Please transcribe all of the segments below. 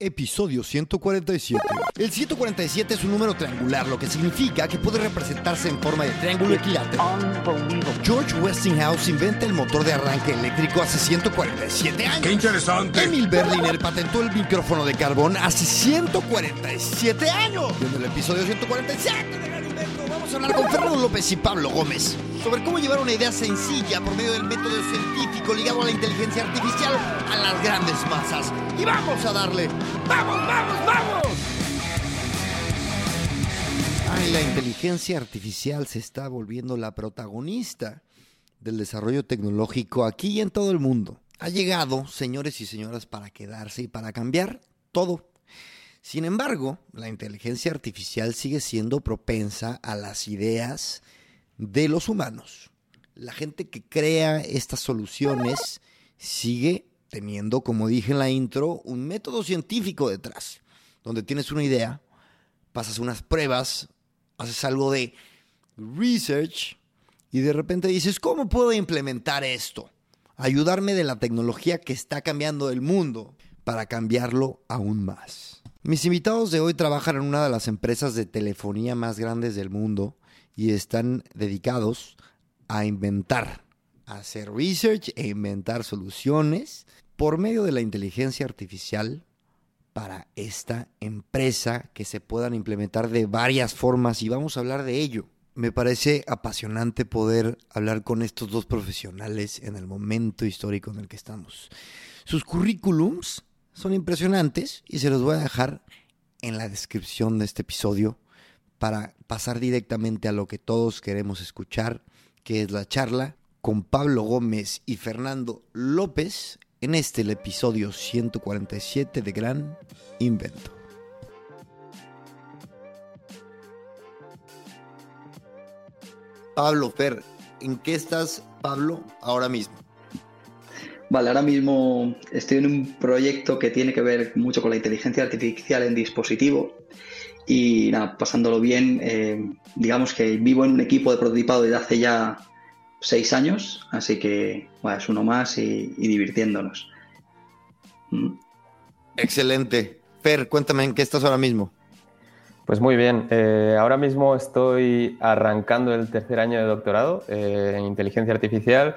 Episodio 147. El 147 es un número triangular, lo que significa que puede representarse en forma de triángulo equilátero. George Westinghouse inventa el motor de arranque eléctrico hace 147 años. ¡Qué interesante! Emil Berliner patentó el micrófono de carbón hace 147 años. Y en el episodio 147 de Gran Invento vamos a hablar con Fernando López y Pablo Gómez sobre cómo llevar una idea sencilla por medio del método científico ligado a la inteligencia artificial a las grandes masas. Y vamos a darle. ¡Vamos, vamos, vamos! La inteligencia artificial se está volviendo la protagonista del desarrollo tecnológico aquí y en todo el mundo. Ha llegado, señores y señoras, para quedarse y para cambiar todo. Sin embargo, la inteligencia artificial sigue siendo propensa a las ideas de los humanos. La gente que crea estas soluciones sigue teniendo, como dije en la intro, un método científico detrás, donde tienes una idea, pasas unas pruebas, haces algo de research y de repente dices, ¿cómo puedo implementar esto? Ayudarme de la tecnología que está cambiando el mundo para cambiarlo aún más. Mis invitados de hoy trabajan en una de las empresas de telefonía más grandes del mundo y están dedicados a inventar, a hacer research e inventar soluciones por medio de la inteligencia artificial para esta empresa que se puedan implementar de varias formas y vamos a hablar de ello. Me parece apasionante poder hablar con estos dos profesionales en el momento histórico en el que estamos. Sus currículums son impresionantes y se los voy a dejar en la descripción de este episodio para pasar directamente a lo que todos queremos escuchar, que es la charla con Pablo Gómez y Fernando López en este episodio 147 de Gran Invento. Pablo, Fer, ¿en qué estás, Pablo, ahora mismo? Vale, ahora mismo estoy en un proyecto que tiene que ver mucho con la inteligencia artificial en dispositivo y nada, pasándolo bien. Eh, digamos que vivo en un equipo de prototipado desde hace ya seis años, así que bueno, es uno más y, divirtiéndonos. Mm. Excelente. Fer, cuéntame en qué estás ahora mismo. Pues muy bien, eh, ahora mismo estoy arrancando el tercer año de doctorado eh, en inteligencia artificial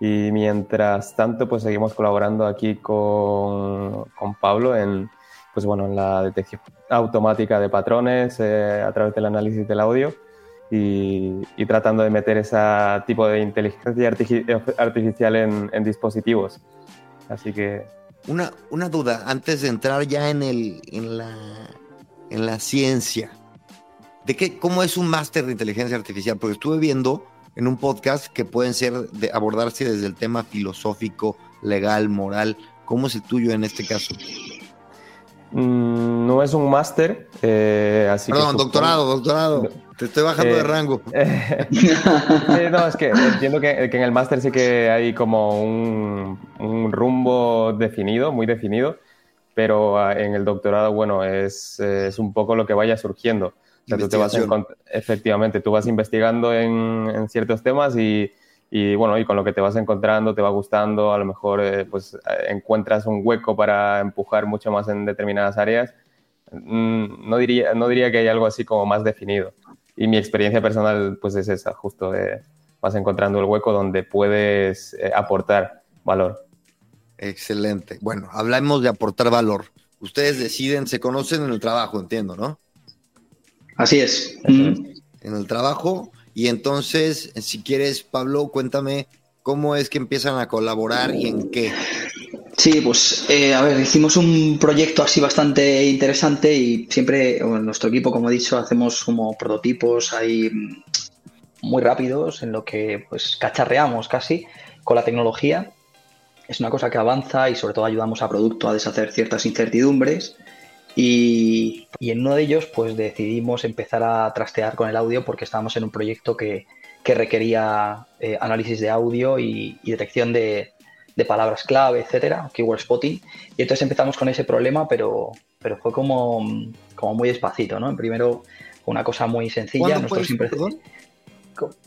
y mientras tanto pues seguimos colaborando aquí con, con Pablo en, pues bueno, en la detección automática de patrones eh, a través del análisis del audio y, tratando de meter ese tipo de inteligencia artificial en, dispositivos. Así que... Una, una, duda, antes de entrar ya en, el, en, la, en la ciencia, ¿de qué, cómo es un máster de inteligencia artificial? Porque estuve viendo en un podcast que pueden ser de abordarse desde el tema filosófico, legal, moral. ¿Cómo es el tuyo en este caso? Mm, no es un máster, eh, así Perdón, doctorado, doctorado. Te estoy bajando de eh, rango. no, es que entiendo que, en el máster sí que hay como un, rumbo definido, muy definido, pero ah, en el doctorado, bueno, es, es un poco lo que vaya surgiendo. Tú te vas efectivamente, tú vas investigando en, en ciertos temas y, y bueno, y con lo que te vas encontrando, te va gustando, a lo mejor eh, pues eh, encuentras un hueco para empujar mucho más en determinadas áreas. Mm, no, diría, no diría que hay algo así como más definido. Y mi experiencia personal pues es esa, justo de, vas encontrando el hueco donde puedes eh, aportar valor. Excelente. Bueno, hablamos de aportar valor. Ustedes deciden, se conocen en el trabajo, entiendo, ¿no? Así es. En el trabajo y entonces, si quieres, Pablo, cuéntame cómo es que empiezan a colaborar y en qué. Sí, pues eh, a ver, hicimos un proyecto así bastante interesante y siempre en nuestro equipo, como he dicho, hacemos como prototipos ahí muy rápidos en lo que pues cacharreamos casi con la tecnología. Es una cosa que avanza y sobre todo ayudamos a producto a deshacer ciertas incertidumbres y, en uno de ellos, pues decidimos empezar a trastear con el audio porque estábamos en un proyecto que, requería eh, análisis de audio y, detección de, palabras clave, etcétera, keyword spotting. Y entonces empezamos con ese problema, pero, pero fue como, como muy despacito, ¿no? Primero, una cosa muy sencilla. Nosotros siempre...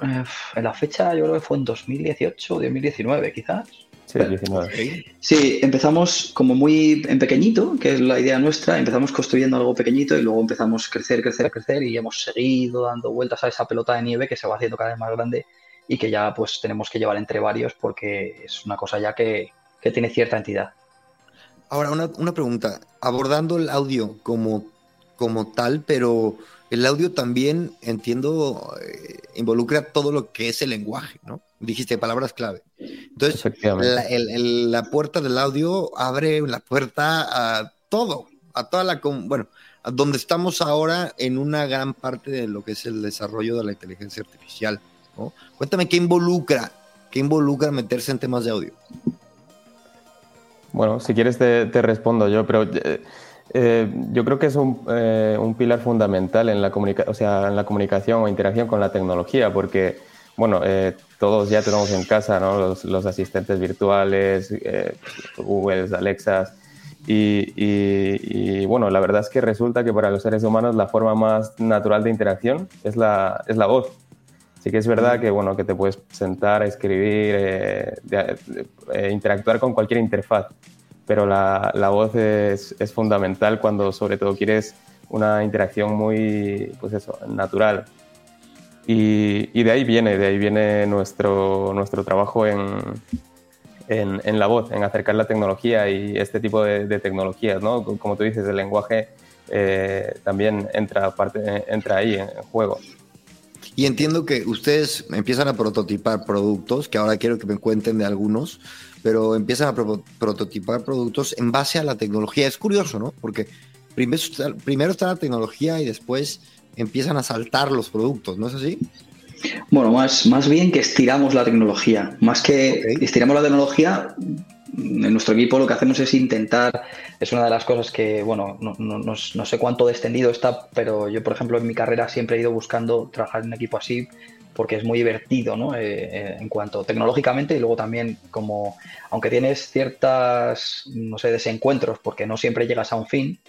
Eh, en la fecha, yo creo que fue en 2018 o 2019, quizás. Sí, 19. Sí, empezamos como muy en pequeñito, que es la idea nuestra, empezamos construyendo algo pequeñito y luego empezamos a crecer, crecer, crecer y hemos seguido dando vueltas a esa pelota de nieve que se va haciendo cada vez más grande y que ya pues tenemos que llevar entre varios porque es una cosa ya que, que tiene cierta entidad. Ahora, una, una, pregunta, abordando el audio como, como tal, pero el audio también, entiendo, eh, involucra todo lo que es el lenguaje, ¿no? Dijiste palabras clave. Entonces, la, el, la, puerta del audio abre la puerta a todo, a toda la... Bueno, a donde estamos ahora en una gran parte de lo que es el desarrollo de la inteligencia artificial, ¿no? Cuéntame qué involucra, qué involucra meterse en temas de audio. Bueno, si quieres te, te respondo yo, pero... Eh, eh, yo creo que es un, eh, un pilar fundamental en la, o sea, en la comunicación o interacción con la tecnología, porque, bueno, eh, todos ya tenemos en casa ¿no? los, asistentes virtuales, eh, Google, Alexas, y, bueno, la verdad es que resulta que para los seres humanos la forma más natural de interacción es la, es la voz. Sí que es verdad que, bueno, que te puedes sentar, escribir, eh, interactuar con cualquier interfaz, pero la, la voz es, es, fundamental cuando sobre todo quieres una interacción muy, pues eso, natural. Y, y de ahí viene, de ahí viene nuestro, nuestro trabajo en, en, en, la voz, en acercar la tecnología y este tipo de, de tecnologías, ¿no? Como tú dices, el lenguaje eh, también entra, parte, entra ahí en juego. Y entiendo que ustedes empiezan a prototipar productos, que ahora quiero que me cuenten de algunos, pero empiezan a pro prototipar productos en base a la tecnología. Es curioso, ¿no? Porque primero está, primero está la tecnología y después empiezan a saltar los productos, ¿no es así? Bueno, más, más bien que estiramos la tecnología. Más que okay. estiramos la tecnología, en nuestro equipo lo que hacemos es intentar, es una de las cosas que, bueno, no, no, no, no, sé cuánto descendido está, pero yo, por ejemplo, en mi carrera siempre he ido buscando trabajar en un equipo así porque es muy divertido, ¿no? Eh, eh, en cuanto tecnológicamente y luego también como, aunque tienes ciertas, no sé, desencuentros porque no siempre llegas a un fin,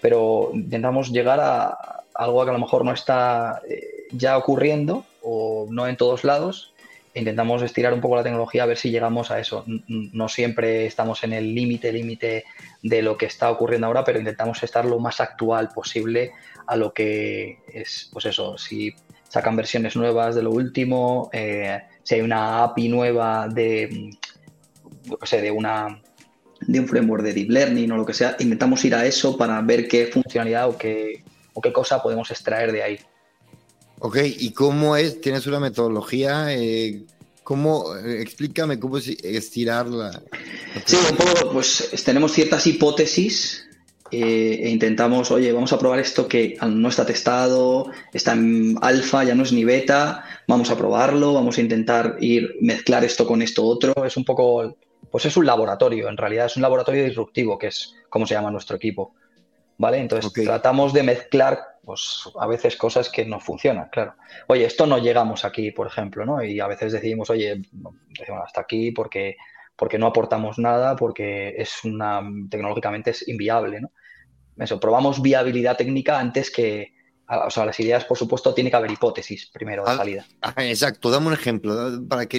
pero intentamos llegar a algo que a lo mejor no está eh, ya ocurriendo o no en todos lados intentamos estirar un poco la tecnología a ver si llegamos a eso. No siempre estamos en el límite, límite de lo que está ocurriendo ahora, pero intentamos estar lo más actual posible a lo que es, pues eso, si sacan versiones nuevas de lo último, eh, si hay una API nueva de, o sea, de una de un framework de deep learning o lo que sea, intentamos ir a eso para ver qué funcionalidad o qué, o qué cosa podemos extraer de ahí. Ok, ¿y cómo es? ¿Tienes una metodología? Eh, ¿Cómo? Explícame cómo es estirar la... Sí, un poco, pues tenemos ciertas hipótesis eh, e intentamos, oye, vamos a probar esto que no está testado, está en alfa, ya no es ni beta, vamos a probarlo, vamos a intentar ir mezclar esto con esto otro. Es un poco, pues es un laboratorio, en realidad es un laboratorio disruptivo, que es como se llama nuestro equipo. ¿Vale? Entonces okay. tratamos de mezclar pues a veces cosas que no funcionan, claro. Oye, esto no llegamos aquí, por ejemplo, ¿no? Y a veces decidimos, oye, decimos hasta aquí porque, porque no aportamos nada, porque es una, tecnológicamente es inviable, ¿no? Eso, probamos viabilidad técnica antes que, o sea, las ideas, por supuesto, tiene que haber hipótesis primero de salida. Ah, exacto, dame un ejemplo para que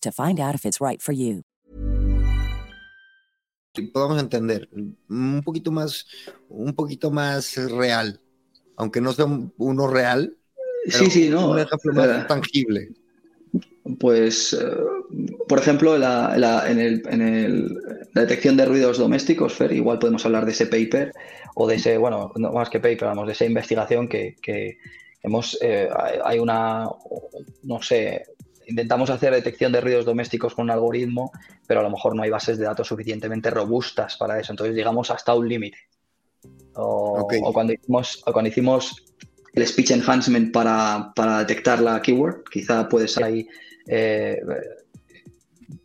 to find out if it's right for you. Podamos entender un poquito más, un poquito más real, aunque no sea uno real. Sí, sí, no. Un ejemplo más uh, tangible. Pues uh, por ejemplo, la, en, el, en el, la detección de ruidos domésticos, Fer, igual podemos hablar de ese paper o de ese, bueno, no más que paper, vamos, de esa investigación que, que hemos, eh, hay una, no sé, intentamos hacer detección de ruidos domésticos con un algoritmo, pero a lo mejor no hay bases de datos suficientemente robustas para eso, entonces llegamos hasta un límite. O, cuando hicimos, o cuando hicimos el speech enhancement para, para detectar la keyword, quizá puede ser ahí eh,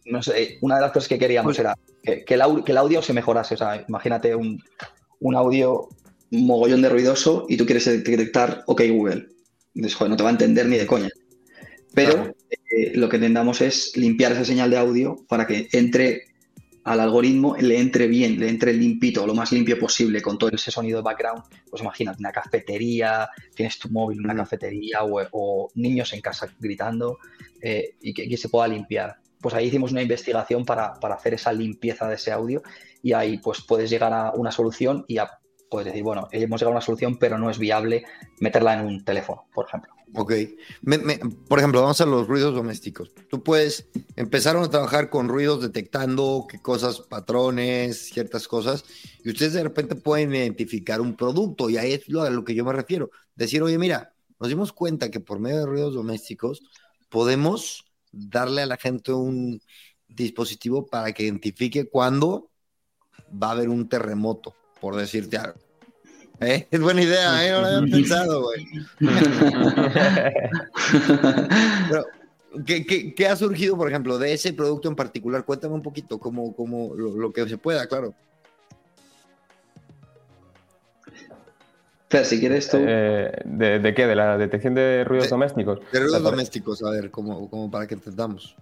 no sé, una de las cosas que queríamos pues era que, el audio, se mejorase. O sea, imagínate un, audio mogollón de ruidoso y tú quieres detectar OK Google. Entonces, no te va a entender ni de coña. Pero eh, lo que intentamos es limpiar esa señal de audio para que entre al algoritmo, le entre bien, le entre limpito, lo más limpio posible, con todo ese sonido de background. Pues imagínate una cafetería, tienes tu móvil en una cafetería o, niños en casa gritando eh, y que, se pueda limpiar pues ahí hicimos una investigación para, hacer esa limpieza de ese audio y ahí pues puedes llegar a una solución y ya puedes decir, bueno, hemos llegado a una solución, pero no es viable meterla en un teléfono, por ejemplo. Ok. por ejemplo, vamos a los ruidos domésticos. Tú puedes empezar a trabajar con ruidos detectando qué cosas, patrones, ciertas cosas, y ustedes de repente pueden identificar un producto, y ahí es lo, a lo que yo me refiero. Decir, oye, mira, nos dimos cuenta que por medio de ruidos domésticos podemos darle a la gente un dispositivo para que identifique cuándo va a haber un terremoto, por decirte algo. ¿Eh? Es buena idea, ¿eh? no lo había pensado, güey. ¿qué, ha surgido, por ejemplo, de ese producto en particular? Cuéntame un poquito, como, como lo, que se pueda, claro. Fer, si quieres tú. Eh, ¿de, qué? ¿De la detección de ruidos domésticos? De ruidos domésticos, a ver, como, como para que entendamos.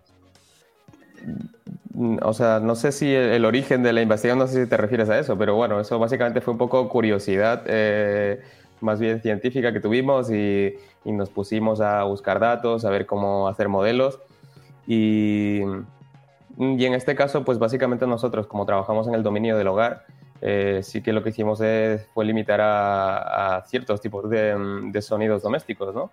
Mm, o sea, no sé si el, origen de la investigación, no sé si te refieres a eso, pero bueno, eso básicamente fue un poco curiosidad, eh, más bien científica que tuvimos y, nos pusimos a buscar datos, a ver cómo hacer modelos. Y, y en este caso, pues básicamente nosotros, como trabajamos en el dominio del hogar, eh, sí que lo que hicimos fue limitar a, ciertos tipos de, de, sonidos domésticos, ¿no?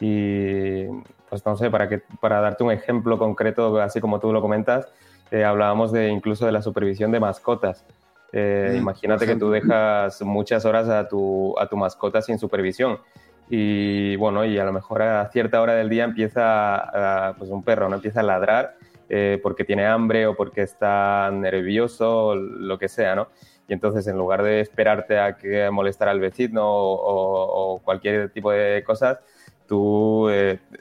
Y pues no sé, para, que, para darte un ejemplo concreto, así como tú lo comentas, eh, hablábamos de incluso de la supervisión de mascotas. Eh, imagínate que tú dejas muchas horas a tu, a tu mascota sin supervisión y bueno, y a lo mejor a cierta hora del día empieza, pues un perro, ¿no? Empieza a ladrar eh, porque tiene hambre o porque está nervioso, lo que sea, ¿no? Y entonces en lugar de esperarte a que molestara al vecino o, o cualquier tipo de cosas, tú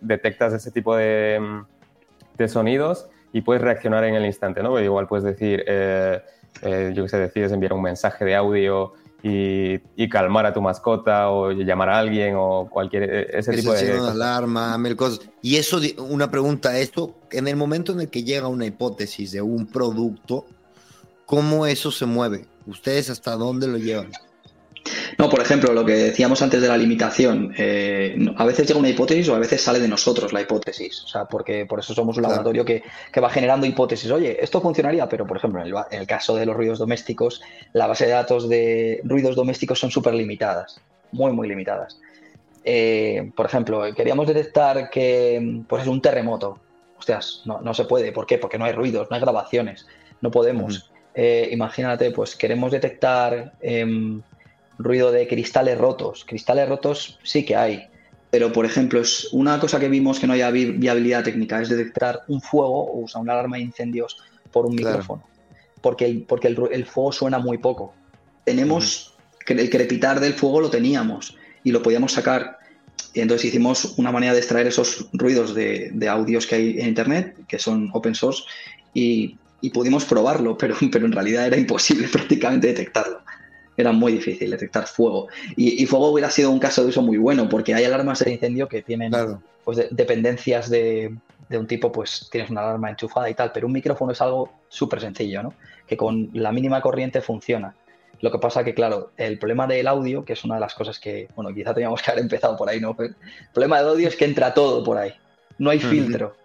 detectas ese tipo de, de sonidos y puedes reaccionar en el instante, ¿no? igual puedes decir, eh, eh, yo qué sé, decides enviar un mensaje de audio y, calmar a tu mascota o llamar a alguien o cualquier e, ese tipo de cosas. alarma, mil cosas. Y eso, una pregunta, esto, en el momento en el que llega una hipótesis de un producto, ¿cómo eso se mueve? ¿Ustedes hasta dónde lo llevan? No, por ejemplo, lo que decíamos antes de la limitación, eh, a veces llega una hipótesis o a veces sale de nosotros la hipótesis, o sea, porque por eso somos un laboratorio que, va generando hipótesis. Oye, esto funcionaría, pero por ejemplo, en el, caso de los ruidos domésticos, la base de datos de ruidos domésticos son súper limitadas, muy, muy limitadas. Eh, por ejemplo, queríamos detectar que pues, es un terremoto. Hostias, no, no, se puede. ¿Por qué? Porque no hay ruidos, no hay grabaciones, no podemos. Eh, imagínate, pues queremos detectar em, ruido de cristales rotos. Cristales rotos sí que hay, pero por ejemplo, es una cosa que vimos que no haya viabilidad técnica es detectar un fuego o usar una alarma de incendios por un micrófono, porque, el, porque el, fuego suena muy poco. Tenemos que el crepitar del fuego lo teníamos y lo podíamos sacar. Y entonces hicimos una manera de extraer esos ruidos de, audios que hay en Internet, que son open source, y, y pudimos probarlo, pero, pero en realidad era imposible prácticamente detectarlo era muy difícil detectar fuego. Y, fuego hubiera sido un caso de uso muy bueno, porque hay alarmas de incendio que tienen pues, dependencias de, un tipo, pues tienes una alarma enchufada y tal, pero un micrófono es algo súper sencillo, ¿no? Que con la mínima corriente funciona. Lo que pasa que, claro, el problema del audio, que es una de las cosas que, bueno, quizá teníamos que haber empezado por ahí, ¿no? el problema del audio es que entra todo por ahí. No hay filtro.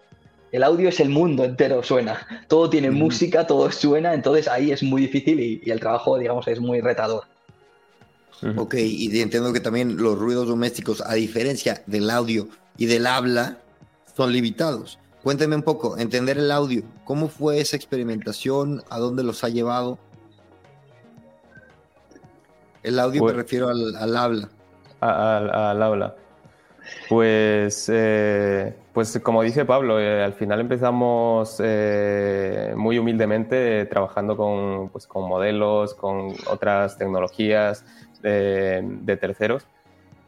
El audio es el mundo entero, suena. Todo tiene música, todo suena, entonces ahí es muy difícil y, el trabajo, digamos, es muy retador. Ok, y entiendo que también los ruidos domésticos, a diferencia del audio y del habla, son limitados. Cuénteme un poco, entender el audio. ¿Cómo fue esa experimentación? ¿A dónde los ha llevado? El audio me refiero al, habla. Al, habla. Pues, eh, pues como dice Pablo, eh, al final empezamos eh, muy humildemente trabajando con, pues, con, modelos, con otras tecnologías de, terceros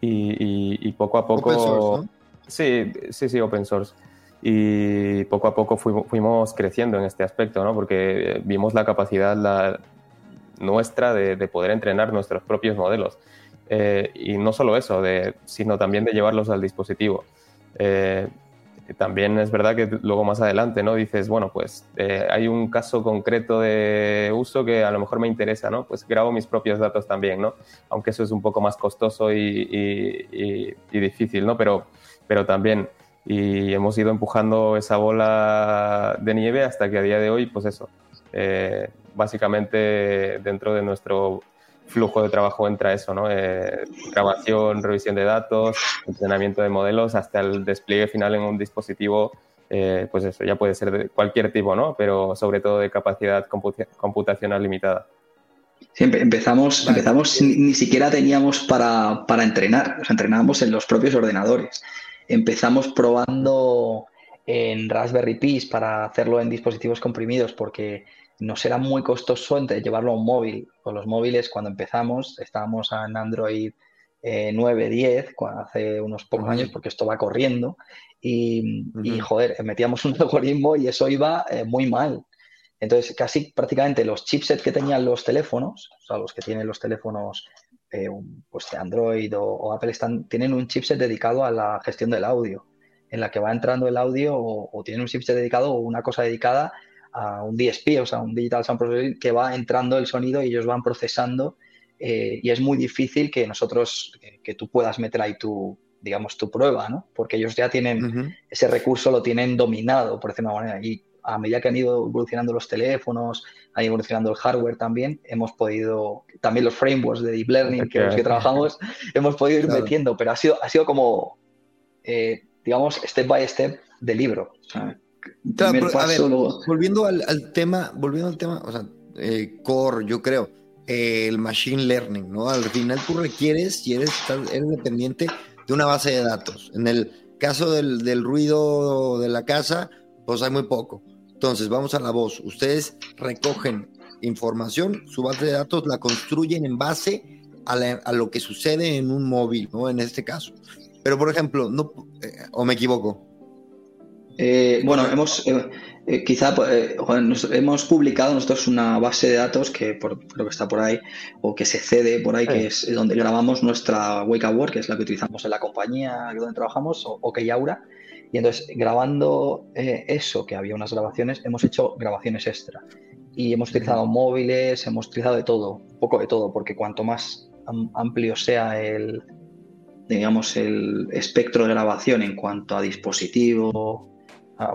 y, poco a poco... Open source, Sí, sí, sí, open source y poco a poco fuimos, creciendo en este aspecto, ¿no? porque vimos la capacidad la, nuestra de, poder entrenar nuestros propios modelos. Eh, y no solo eso, sino también de llevarlos al dispositivo. Eh, también es verdad que luego más adelante, ¿no? Dices, bueno, pues eh, hay un caso concreto de uso que a lo mejor me interesa, ¿no? Pues grabo mis propios datos también, ¿no? Aunque eso es un poco más costoso y, y difícil, ¿no? Pero, pero también y hemos ido empujando esa bola de nieve hasta que a día de hoy, pues eso, básicamente dentro de nuestro flujo de trabajo entra eso, ¿no? Eh, grabación, revisión de datos, entrenamiento de modelos, hasta el despliegue final en un dispositivo, eh, pues eso, ya puede ser de cualquier tipo, ¿no? Pero sobre todo de capacidad computacional limitada. Siempre empezamos, empezamos ni, siquiera teníamos para, para entrenar, sea, entrenábamos en los propios ordenadores empezamos probando en Raspberry Pi para hacerlo en dispositivos comprimidos porque nos era muy costoso entre llevarlo a un móvil. Con los móviles, cuando empezamos, estábamos en Android 9, 10, hace unos pocos años, porque esto va corriendo. Y, joder, metíamos un algoritmo y eso iba eh, muy mal. Entonces, casi prácticamente los chipsets que tenían los teléfonos, o sea, los que tienen los teléfonos eh, pues de Android o, Apple están, tienen un chipset dedicado a la gestión del audio, en la que va entrando el audio o, tienen un chipset dedicado o una cosa dedicada a un DSP, o sea, un Digital Sound Processing, que va entrando el sonido y ellos van procesando eh, y es muy difícil que nosotros, que, tú puedas meter ahí tu, digamos, tu prueba, ¿no? Porque ellos ya tienen, ese recurso lo tienen dominado, por decirlo de una manera, y a medida que han ido evolucionando los teléfonos, ha ido evolucionando el hardware también, hemos podido, también los frameworks de Deep Learning que los que trabajamos, hemos podido ir metiendo, pero ha sido, ha sido como, eh, digamos, step by step de libro. Volviendo al, tema, volviendo al tema, o sea, eh, core, yo creo, eh, el machine learning, ¿no? Al final tú requieres y eres, eres dependiente de una base de datos. En el caso del, del ruido de la casa, pues hay muy poco. Entonces, vamos a la voz. Ustedes recogen información, su base de datos la construyen en base a, lo que sucede en un móvil, ¿no? En este caso. Pero, por ejemplo, no, eh, ¿o me equivoco? Eh, bueno, hemos, eh, quizá hemos publicado nosotros una base de datos que por, creo que está por ahí, o que se cede por ahí, que es donde grabamos nuestra Wake Up Work, que es la que utilizamos en la compañía donde trabajamos, o, o Yaura y entonces, grabando eh, eso, que había unas grabaciones, hemos hecho grabaciones extra. Y hemos utilizado móviles, hemos utilizado de todo, un poco de todo, porque cuanto más amplio sea el, digamos, el espectro de grabación en cuanto a dispositivo,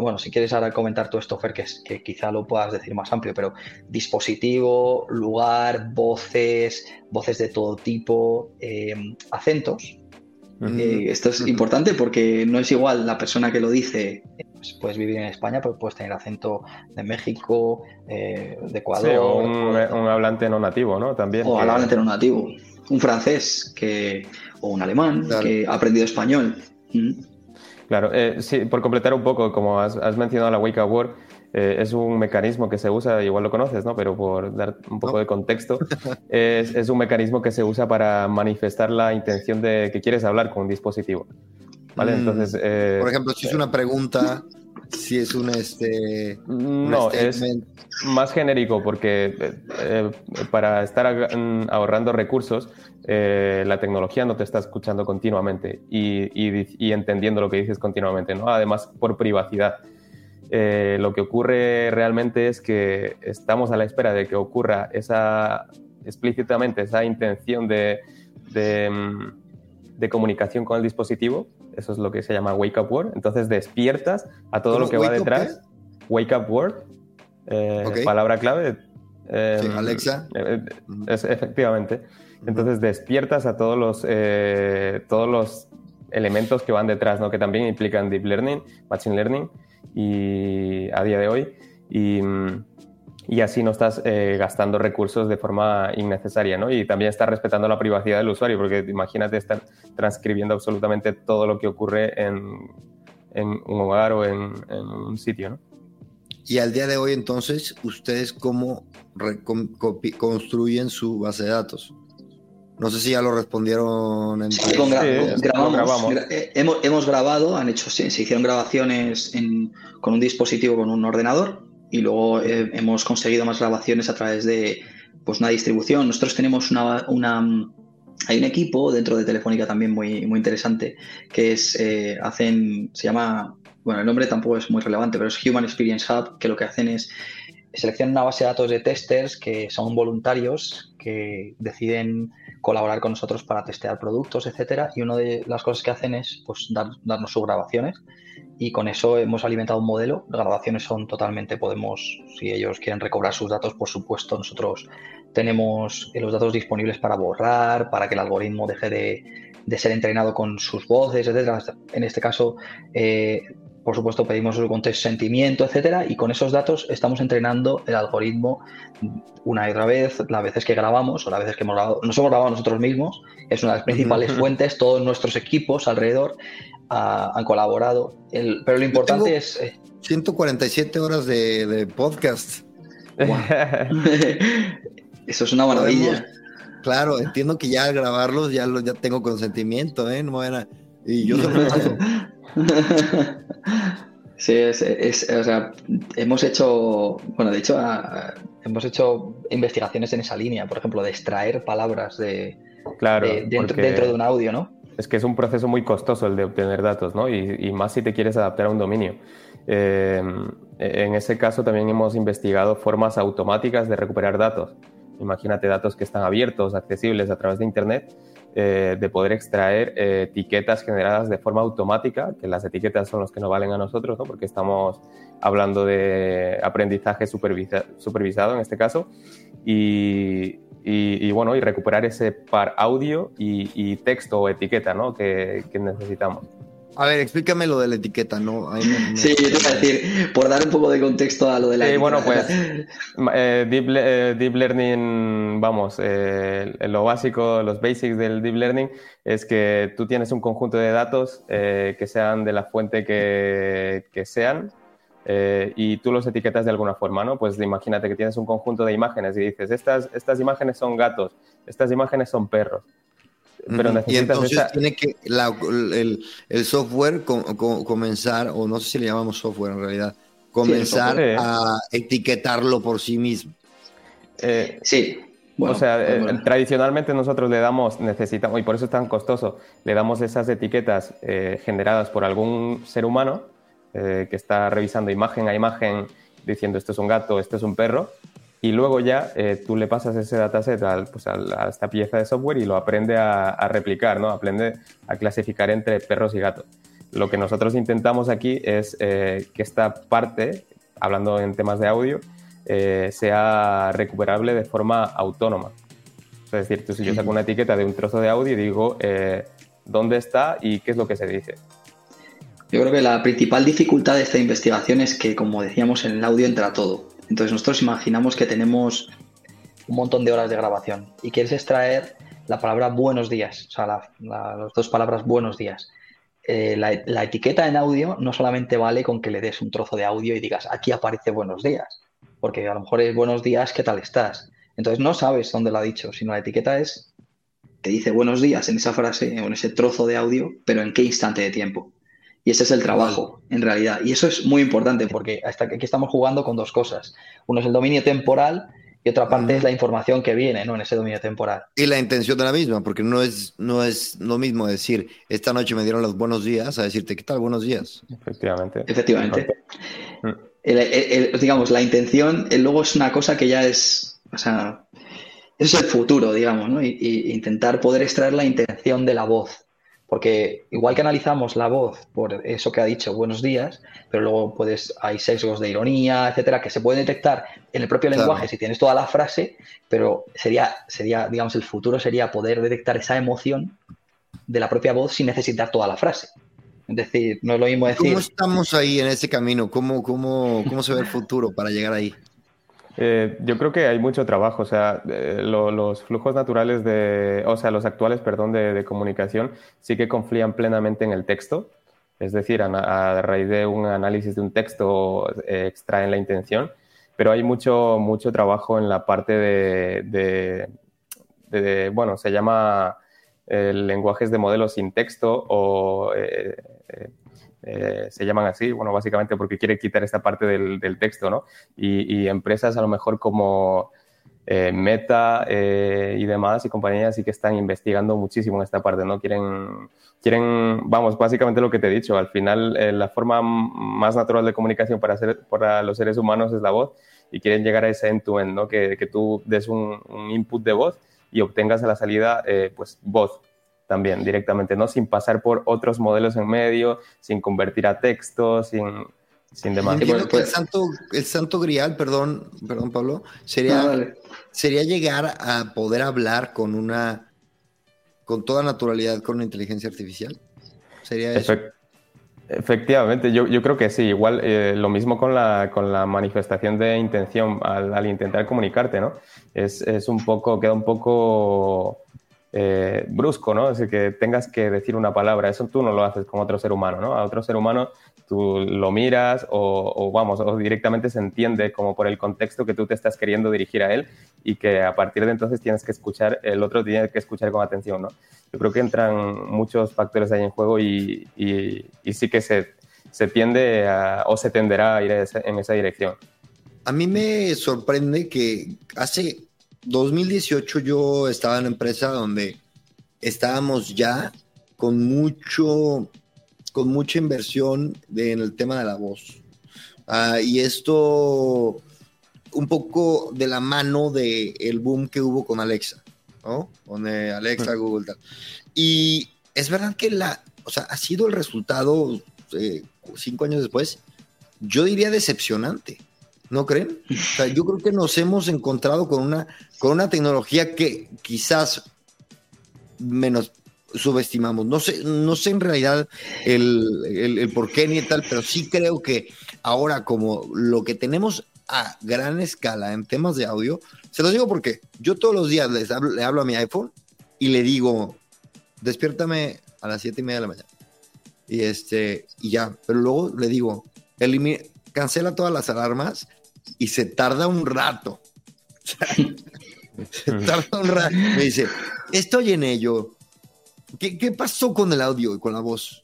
bueno, si quieres ahora comentar todo esto, Fer, que, que quizá lo puedas decir más amplio, pero dispositivo, lugar, voces, voces de todo tipo, eh, acentos, eh, esto es importante porque no es igual la persona que lo dice, pues puedes vivir en España, pero puedes tener acento de México, eh, de Ecuador. o un, hablante no nativo, ¿no? También. O un hablante no nativo. Un francés que, o un alemán que ha aprendido español. Claro, eh, sí, por completar un poco, como has, mencionado la Wake Up Word, eh, es un mecanismo que se usa, igual lo conoces, ¿no? Pero por dar un poco de contexto, es, es, un mecanismo que se usa para manifestar la intención de que quieres hablar con un dispositivo. ¿Vale? Mm. Entonces. Eh, por ejemplo, si es una pregunta, si es un este. no, es más genérico porque eh, para estar ahorrando recursos, la tecnología no te está escuchando continuamente y, y, y entendiendo lo que dices continuamente, ¿no? Además, por privacidad. Eh, lo que ocurre realmente es que estamos a la espera de que ocurra esa explícitamente esa intención de, de, mm, comunicación con el dispositivo. Eso es lo que se llama wake up word. Entonces despiertas a todo lo que va detrás. Wake up word, eh, palabra clave. Em, Alexa. Eh, es, efectivamente. Entonces despiertas a todos los, todos los elementos que van detrás, ¿no? que también implican deep learning, machine learning y a día de hoy. Y, y así no estás eh, gastando recursos de forma innecesaria, ¿no? Y también estás respetando la privacidad del usuario, porque imagínate estar transcribiendo absolutamente todo lo que ocurre en, en un hogar o en, en, un sitio, ¿no? Y al día de hoy, entonces, ¿ustedes cómo construyen su base de datos? No sé si ya lo respondieron en sí, con gra sí, grabamos, grabamos. Gra eh, hemos, hemos, grabado, han hecho, se, se hicieron grabaciones en, con un dispositivo, con un ordenador, y luego eh, hemos conseguido más grabaciones a través de pues, una distribución. Nosotros tenemos una, una, hay un equipo dentro de Telefónica también muy, muy interesante que es, eh, hacen, se llama, bueno, el nombre tampoco es muy relevante, pero es Human Experience Hub, que lo que hacen es seleccionan una base de datos de testers que son voluntarios que deciden colaborar con nosotros para testear productos, etcétera, y una de las cosas que hacen es pues, dar, darnos sus grabaciones y con eso hemos alimentado un modelo. Las grabaciones son totalmente, podemos, si ellos quieren recobrar sus datos, por supuesto, nosotros tenemos los datos disponibles para borrar, para que el algoritmo deje de, de ser entrenado con sus voces, etcétera. En este caso, eh, por supuesto, pedimos su consentimiento, etcétera, y con esos datos estamos entrenando el algoritmo una y otra vez, las veces que grabamos o las veces que hemos grabado, nos hemos grabado nosotros mismos, es una de las principales fuentes, todos nuestros equipos alrededor han colaborado, el, pero lo importante es... Eh, 147 horas de, de podcast. Wow. Eso es una maravilla. Claro, entiendo que ya al grabarlos ya, lo, ya tengo consentimiento, ¿eh? No. Y yo Sí, es, es, o sea, hemos hecho, bueno, de hecho, a, hemos hecho investigaciones en esa línea, por ejemplo, de extraer palabras de, claro, de dentro, dentro, de un audio, ¿no? Es que es un proceso muy costoso el de obtener datos, ¿no? Y, más si te quieres adaptar a un dominio. Eh, en ese caso también hemos investigado formas automáticas de recuperar datos. Imagínate datos que están abiertos, accesibles a través de Internet eh, de poder extraer eh, etiquetas generadas de forma automática, que las etiquetas son los que nos valen a nosotros, ¿no? porque estamos hablando de aprendizaje supervisa supervisado en este caso, y, y, y, bueno, y recuperar ese par audio y, y texto o etiqueta ¿no? que, que necesitamos. A ver, explícame lo de la etiqueta, ¿no? Me, me... Sí, yo te iba a decir, por dar un poco de contexto a lo de la sí, etiqueta. bueno, pues eh, deep, eh, deep, Learning, vamos, eh, lo básico, los basics del Deep Learning es que tú tienes un conjunto de datos eh, que sean de la fuente que, que sean eh, y tú los etiquetas de alguna forma, ¿no? Pues imagínate que tienes un conjunto de imágenes y dices, estas, estas imágenes son gatos, estas imágenes son perros. Pero necesitas y entonces esa... tiene que la, el, el, software com, com, comenzar, o no sé si le llamamos software en realidad, comenzar sí, a etiquetarlo por sí mismo. Eh, sí. Bueno, o sea, bueno. eh, tradicionalmente nosotros le damos, necesitamos, y por eso es tan costoso, le damos esas etiquetas eh, generadas por algún ser humano eh, que está revisando imagen a imagen diciendo esto es un gato, esto es un perro, y luego ya eh, tú le pasas ese dataset al, pues a, a, esta pieza de software y lo aprende a, a, replicar, ¿no? Aprende a clasificar entre perros y gatos. Lo que nosotros intentamos aquí es eh, que esta parte, hablando en temas de audio, sea recuperable de forma autónoma. Es decir, tú, si yo saco una etiqueta de un trozo de audio y digo dónde está y qué es lo que se dice. Yo creo que la principal dificultad de esta investigación es que, como decíamos, en el audio entra todo. Entonces nosotros imaginamos que tenemos un montón de horas de grabación y quieres extraer la palabra buenos días, o sea, la, la, las dos palabras buenos días. Eh, la, la, etiqueta en audio no solamente vale con que le des un trozo de audio y digas aquí aparece buenos días, porque a lo mejor es buenos días, ¿qué tal estás? Entonces no sabes dónde lo ha dicho, sino la etiqueta es, te dice buenos días en esa frase o en ese trozo de audio, pero en qué instante de tiempo. Y ese es el trabajo, en realidad. Y eso es muy importante porque hasta aquí estamos jugando con dos cosas. Uno es el dominio temporal y otra parte es la información que viene ¿no? en ese dominio temporal. Y la intención de la misma, porque no es, no es lo mismo decir, esta noche me dieron los buenos días, a decirte, ¿qué tal? Buenos días. Efectivamente. Efectivamente. El, el, el, digamos, la intención luego es una cosa que ya es, o sea, eso es el futuro, digamos, ¿no? Y, y intentar poder extraer la intención de la voz porque igual que analizamos la voz por eso que ha dicho buenos días, pero luego puedes, hay sesgos de ironía, etcétera, que se pueden detectar en el propio claro. lenguaje si tienes toda la frase, pero sería, sería, digamos, el futuro sería poder detectar esa emoción de la propia voz sin necesitar toda la frase. Es decir, no es lo mismo decir. ¿Cómo estamos ahí en ese camino? ¿Cómo, cómo, cómo se ve el futuro para llegar ahí? Eh, yo creo que hay mucho trabajo, o sea, eh, los flujos naturales de, o sea, los actuales, perdón, de, comunicación sí que confían plenamente en el texto, es decir, a, raíz de un análisis de un texto eh, extraen la intención, pero hay mucho, mucho trabajo en la parte de, de bueno, se llama lenguajes de modelos sin texto o eh, se llaman así, bueno, básicamente porque quiere quitar esta parte del, texto, ¿no? Y, empresas a lo mejor como eh, Meta eh, y demás y compañías sí que están investigando muchísimo en esta parte, ¿no? Quieren, quieren vamos, básicamente lo que te he dicho, al final la forma más natural de comunicación para, para los seres humanos es la voz y quieren llegar a ese end-to-end, ¿no? Que, que, tú des un, un, input de voz y obtengas a la salida, pues, voz también directamente, ¿no? Sin pasar por otros modelos en medio, sin convertir a texto, sin, sin demás. Entiendo que el santo, el santo grial, perdón, perdón Pablo, sería, sería llegar a poder hablar con una, con toda naturalidad con una inteligencia artificial. Sería eso. Efectivamente, yo, yo, creo que sí. Igual eh, lo mismo con la, con la manifestación de intención al, al intentar comunicarte, ¿no? Es, es, un poco, queda un poco eh, brusco, ¿no? Es decir, que tengas que decir una palabra. Eso tú no lo haces con otro ser humano, ¿no? A otro ser humano tú lo miras o, vamos, o directamente se entiende como por el contexto que tú te estás queriendo dirigir a él y que a partir de entonces tienes que escuchar, el otro tiene que escuchar con atención, ¿no? Yo creo que entran muchos factores ahí en juego y, sí que se, se tiende o se tenderá a ir en esa dirección. A mí me sorprende que hace 2018 yo estaba en una empresa donde estábamos ya con mucho, con mucha inversión en el tema de la voz. Ah, y esto un poco de la mano del el boom que hubo con Alexa, ¿no? Con eh, Alexa, Google, tal. Y es verdad que la, o sea, ha sido el resultado eh, cinco años después, yo diría decepcionante. ¿No creen? yo creo que nos hemos encontrado con una, con una tecnología que quizás menos subestimamos. No sé, no sé en realidad el, por qué ni tal, pero sí creo que ahora como lo que tenemos a gran escala en temas de audio, se los digo porque yo todos los días les hablo, le hablo a mi iPhone y le digo, despiértame a las siete y media de la mañana. Y este, y ya, pero luego le digo, cancela todas las alarmas y se tarda un rato. se tarda un rato. Me dice, estoy en ello. ¿Qué, pasó con el audio y con la voz?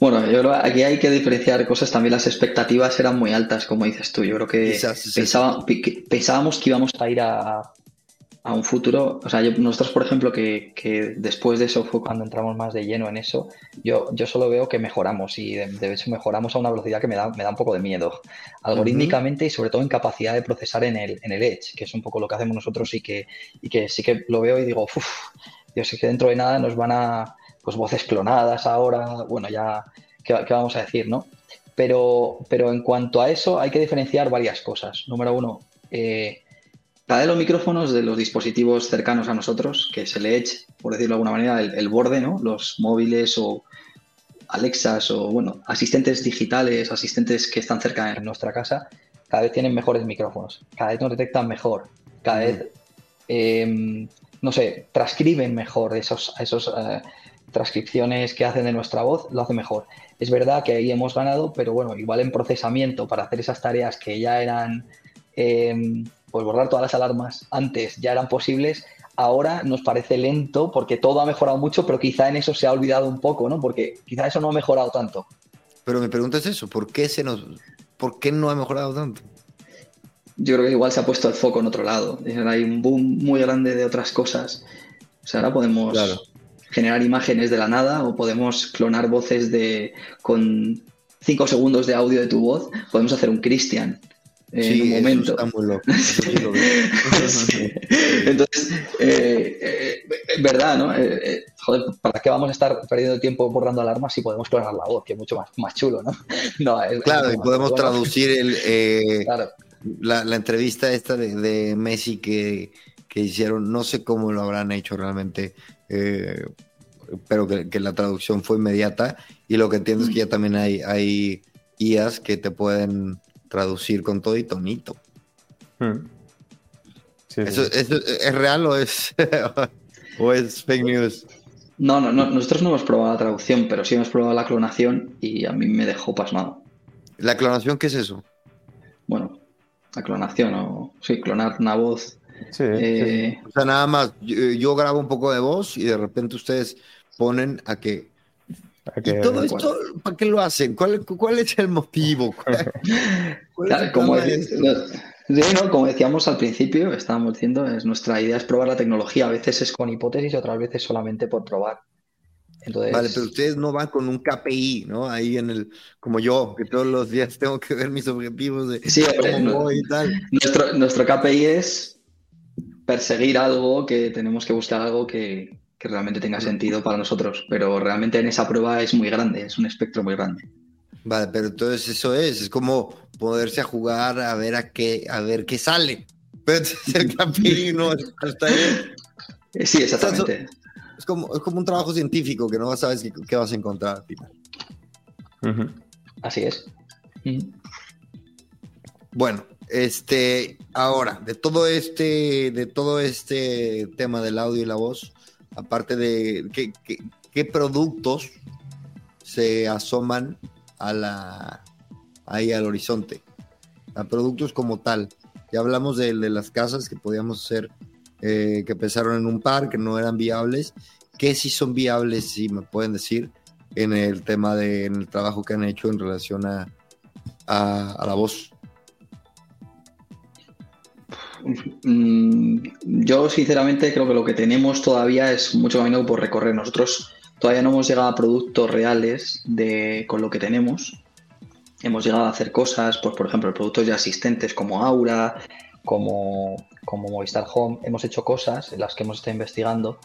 Bueno, yo creo que aquí hay que diferenciar cosas. También las expectativas eran muy altas, como dices tú. Yo creo que pensábamos que íbamos a ir a, a un futuro, o sea, nosotros, por ejemplo, que, que, después de eso fue cuando entramos más de lleno en eso, yo, yo solo veo que mejoramos y de, hecho mejoramos a una velocidad que me da, me da un poco de miedo, algorítmicamente y sobre todo en capacidad de procesar en el, en el Edge, que es un poco lo que hacemos nosotros y que, y que sí que lo veo y digo, uff, yo sé que dentro de nada nos van a, pues voces clonadas ahora, bueno, ya, ¿qué, qué vamos a decir, no? Pero, pero en cuanto a eso hay que diferenciar varias cosas. Número uno, eh, cada de los micrófonos de los dispositivos cercanos a nosotros, que es el Edge, por decirlo de alguna manera, el, borde, ¿no? Los móviles o Alexas o, bueno, asistentes digitales, asistentes que están cerca de nuestra casa, cada vez tienen mejores micrófonos, cada vez nos detectan mejor, cada vez, em, no sé, transcriben mejor esos, esos eh, transcripciones que hacen de nuestra voz, lo hace mejor. Es verdad que ahí hemos ganado, pero bueno, igual en procesamiento para hacer esas tareas que ya eran... Em, pues borrar todas las alarmas antes ya eran posibles, ahora nos parece lento porque todo ha mejorado mucho, pero quizá en eso se ha olvidado un poco, ¿no? Porque quizá eso no ha mejorado tanto. Pero me preguntas eso, ¿por qué, se nos, ¿por qué no ha mejorado tanto? Yo creo que igual se ha puesto el foco en otro lado. Hay un boom muy grande de otras cosas. O sea, ahora podemos generar imágenes de la nada o podemos clonar voces de con cinco segundos de audio de tu voz. Podemos hacer un Christian en un momento. Entonces, eh, eh, verdad, ¿no? Eh, joder, ¿para qué vamos a estar perdiendo tiempo borrando alarmas si podemos clonar la voz, que es mucho más, más chulo, ¿no? claro, y podemos traducir el, la, la, entrevista esta de, de Messi que, que, hicieron, no sé cómo lo habrán hecho realmente. pero que, la traducción fue inmediata. Y lo que entiendo es que ya también hay, hay IAs que te pueden traducir con todo y tonito. Hmm. ¿Eso, es real o es, o es fake news? No, no, no, nosotros no hemos probado la traducción, pero sí hemos probado la clonación y a mí me dejó pasmado. ¿La clonación qué es eso? Bueno, la clonación, o sí, clonar una voz. Sí, eh, O sea, nada más, yo, grabo un poco de voz y de repente ustedes ponen a que ¿Y todo esto para qué lo hacen? ¿Cuál, cuál es el motivo? como, como, decíamos al principio, estábamos diciendo, es nuestra idea es probar la tecnología. A veces es con hipótesis, otras veces solamente por probar. Vale, pero ustedes no van con un KPI, ¿no? Ahí en el, como yo, que todos los días tengo que ver mis objetivos de sí, y tal. Nuestro, nuestro KPI es perseguir algo, que tenemos que buscar algo que, que realmente tenga sentido para nosotros, pero realmente en esa prueba es muy grande, es un espectro muy grande. Vale, pero entonces eso es, es como poderse a jugar a ver a qué, a ver qué sale. Pero el KPI no está bien. Sí, exactamente. Es como, es como un trabajo científico que no sabes qué, qué vas a encontrar al final. Así es. Bueno, este, ahora, de todo este, de todo este tema del audio y la voz, aparte de qué, qué, productos se asoman a la, ahí al horizonte, a productos como tal. Ya hablamos de, las casas que podíamos hacer eh, que pensaron en un par, que no eran viables, que sí son viables, si me pueden decir, en el tema de, en el trabajo que han hecho en relación a, a, la voz. Mm, yo sinceramente creo que lo que tenemos todavía es mucho camino por recorrer. Nosotros todavía no hemos llegado a productos reales de, con lo que tenemos. Hemos llegado a hacer cosas, pues por ejemplo, productos ya asistentes como Aura, como, como Movistar Home, hemos hecho cosas en las que hemos estado investigando,